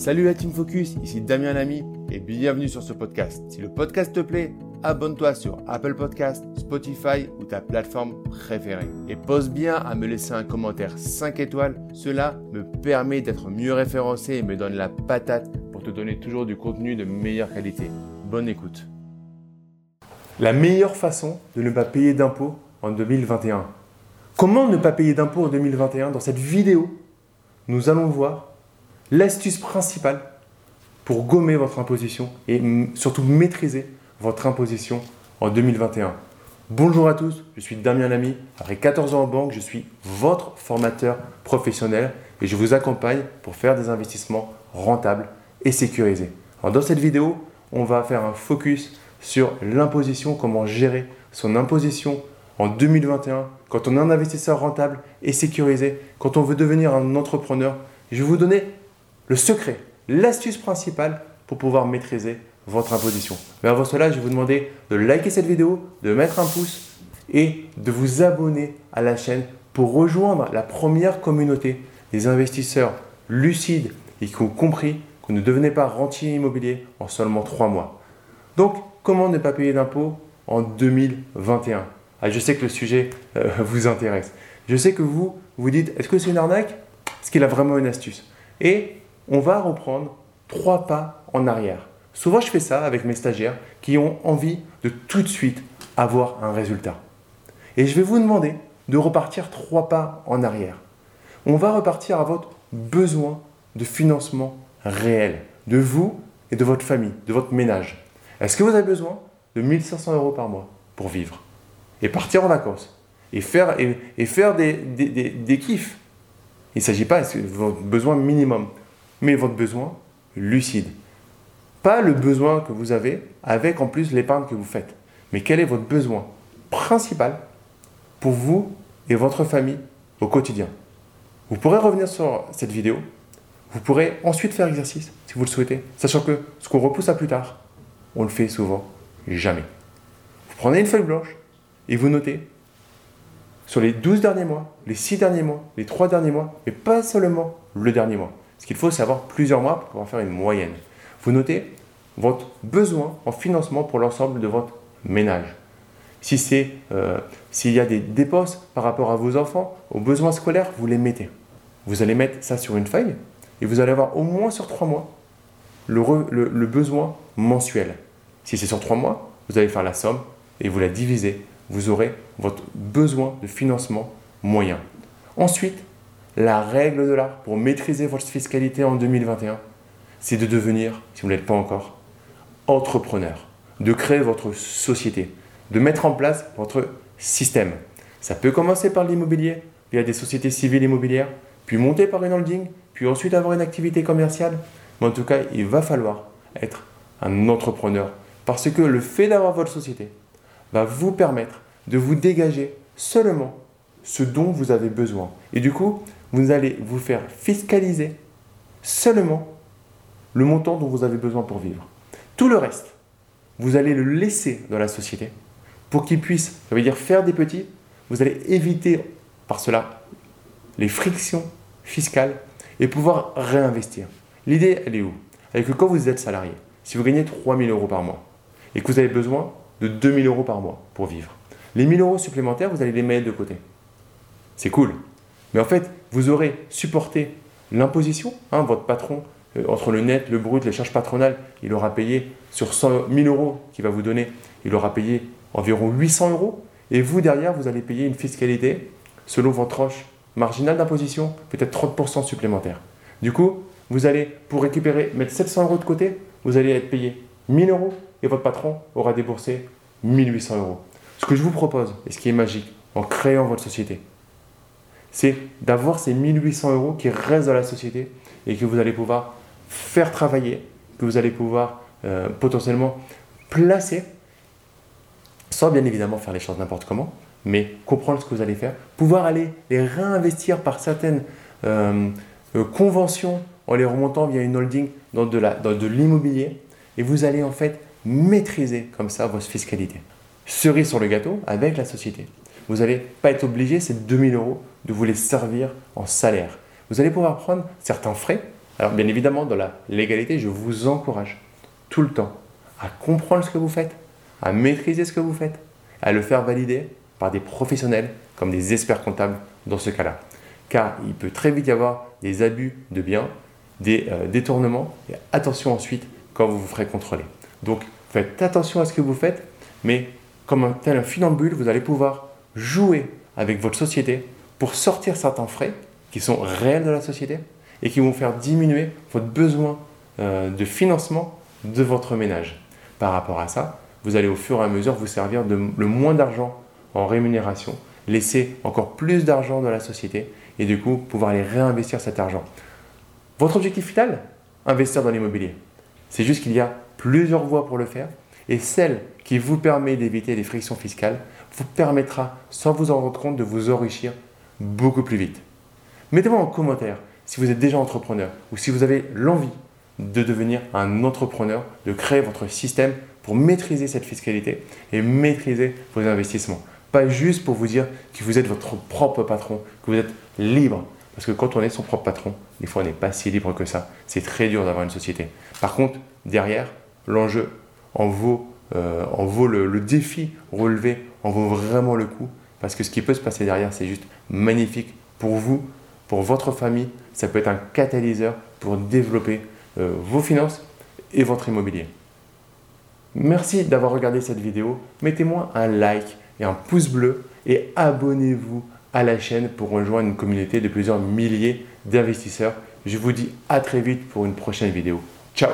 Salut la Team Focus, ici Damien Lamy et bienvenue sur ce podcast. Si le podcast te plaît, abonne-toi sur Apple Podcast, Spotify ou ta plateforme préférée. Et pose bien à me laisser un commentaire 5 étoiles, cela me permet d'être mieux référencé et me donne la patate pour te donner toujours du contenu de meilleure qualité. Bonne écoute. La meilleure façon de ne pas payer d'impôts en 2021. Comment ne pas payer d'impôts en 2021 Dans cette vidéo, nous allons voir l'astuce principale pour gommer votre imposition et surtout maîtriser votre imposition en 2021. Bonjour à tous, je suis Damien Lamy. Après 14 ans en banque, je suis votre formateur professionnel et je vous accompagne pour faire des investissements rentables et sécurisés. dans cette vidéo, on va faire un focus sur l'imposition, comment gérer son imposition en 2021 quand on est un investisseur rentable et sécurisé, quand on veut devenir un entrepreneur. Je vais vous donner le secret, l'astuce principale pour pouvoir maîtriser votre imposition. Mais avant cela, je vais vous demander de liker cette vidéo, de mettre un pouce et de vous abonner à la chaîne pour rejoindre la première communauté des investisseurs lucides et qui ont compris qu'on ne devenait pas rentier immobilier en seulement trois mois. Donc, comment ne pas payer d'impôts en 2021 ah, Je sais que le sujet euh, vous intéresse. Je sais que vous, vous dites, est-ce que c'est une arnaque? Est-ce qu'il a vraiment une astuce? On va reprendre trois pas en arrière. Souvent, je fais ça avec mes stagiaires qui ont envie de tout de suite avoir un résultat. Et je vais vous demander de repartir trois pas en arrière. On va repartir à votre besoin de financement réel, de vous et de votre famille, de votre ménage. Est-ce que vous avez besoin de 1500 euros par mois pour vivre et partir en vacances et faire, et, faire des, des, kiffs? Il ne s'agit pas de votre besoin minimum? Mais votre besoin lucide. Pas le besoin que vous avez avec en plus l'épargne que vous faites, mais quel est votre besoin principal pour vous et votre famille au quotidien? Vous pourrez revenir sur cette vidéo, vous pourrez ensuite faire exercice si vous le souhaitez, sachant que ce qu'on repousse à plus tard, on le fait souvent jamais. Vous prenez une feuille blanche et vous notez sur les 12 derniers mois, les 6 derniers mois, les 3 derniers mois, et pas seulement le dernier mois. Ce qu'il faut, c'est avoir plusieurs mois pour pouvoir faire une moyenne. Vous notez votre besoin en financement pour l'ensemble de votre ménage. Si c'est, euh, s'il y a des dépenses par rapport à vos enfants, aux besoins scolaires, vous les mettez. Vous allez mettre ça sur une feuille et vous allez avoir au moins sur trois mois le besoin mensuel. Si c'est sur trois mois, vous allez faire la somme et vous la divisez. Vous aurez votre besoin de financement moyen. Ensuite, la règle de l'art pour maîtriser votre fiscalité en 2021, c'est de devenir, si vous ne l'êtes pas encore, entrepreneur, de créer votre société, de mettre en place votre système. Ça peut commencer par l'immobilier, via des sociétés civiles immobilières, puis monter par une holding, puis ensuite avoir une activité commerciale. Mais en tout cas, il va falloir être un entrepreneur. Parce que le fait d'avoir votre société va vous permettre de vous dégager seulement ce dont vous avez besoin. Et du coup, vous allez vous faire fiscaliser seulement le montant dont vous avez besoin pour vivre. Tout le reste, vous allez le laisser dans la société pour qu'il puisse, ça veut dire faire des petits, vous allez éviter par cela les frictions fiscales et pouvoir réinvestir. L'idée, elle est où? Elle est que quand vous êtes salarié, si vous gagnez 3000 euros par mois et que vous avez besoin de 2000 euros par mois pour vivre, les 1000 euros supplémentaires, vous allez les mettre de côté. C'est cool. Mais en fait, vous aurez supporté l'imposition. Hein, votre patron, euh, entre le net, le brut, les charges patronales, il aura payé sur 100 000 euros qu'il va vous donner, il aura payé environ 800 euros. Et vous, derrière, vous allez payer une fiscalité selon votre tranche marginale d'imposition, peut-être 30% supplémentaire. Du coup, vous allez, pour récupérer, mettre 700 euros de côté, vous allez être payé 1000 euros et votre patron aura déboursé 1800 euros. Ce que je vous propose, et ce qui est magique, en créant votre société, c'est d'avoir ces 1800 euros qui restent dans la société et que vous allez pouvoir faire travailler, que vous allez pouvoir euh, potentiellement placer, sans bien évidemment faire les choses n'importe comment, mais comprendre ce que vous allez faire, pouvoir aller les réinvestir par certaines euh, euh, conventions en les remontant via une holding dans de, l'immobilier, et vous allez en fait maîtriser comme ça votre fiscalité. Cerise sur le gâteau avec la société. Vous n'allez pas être obligé, ces 2000 euros, de vous les servir en salaire. Vous allez pouvoir prendre certains frais, Alors bien évidemment, dans la légalité, je vous encourage tout le temps à comprendre ce que vous faites, à maîtriser ce que vous faites, à le faire valider par des professionnels comme des experts comptables dans ce cas-là. Car il peut très vite y avoir des abus de biens, des euh, détournements, et attention ensuite quand vous vous ferez contrôler. Donc faites attention à ce que vous faites, mais comme un tel un funambule, vous allez pouvoir jouer avec votre société pour sortir certains frais qui sont réels de la société et qui vont faire diminuer votre besoin euh, de financement de votre ménage. Par rapport à ça, vous allez au fur et à mesure vous servir de le moins d'argent en rémunération, laisser encore plus d'argent dans la société et du coup pouvoir aller réinvestir cet argent. Votre objectif final? Investir dans l'immobilier. C'est juste qu'il y a plusieurs voies pour le faire et celle qui vous permet d'éviter les frictions fiscales vous permettra, sans vous en rendre compte, de vous enrichir beaucoup plus vite. Mettez-moi en commentaire si vous êtes déjà entrepreneur ou si vous avez l'envie de devenir un entrepreneur, de créer votre système pour maîtriser cette fiscalité et maîtriser vos investissements. Pas juste pour vous dire que vous êtes votre propre patron, que vous êtes libre. Parce que quand on est son propre patron, des fois on n'est pas si libre que ça. C'est très dur d'avoir une société. Par contre, derrière, l'enjeu en vaut, euh, en vaut le, défi relevé, en vaut vraiment le coup. Parce que ce qui peut se passer derrière, c'est juste magnifique pour vous, pour votre famille. Ça peut être un catalyseur pour développer euh, vos finances et votre immobilier. Merci d'avoir regardé cette vidéo. Mettez-moi un like et un pouce bleu et abonnez-vous à la chaîne pour rejoindre une communauté de plusieurs milliers d'investisseurs. Je vous dis à très vite pour une prochaine vidéo. Ciao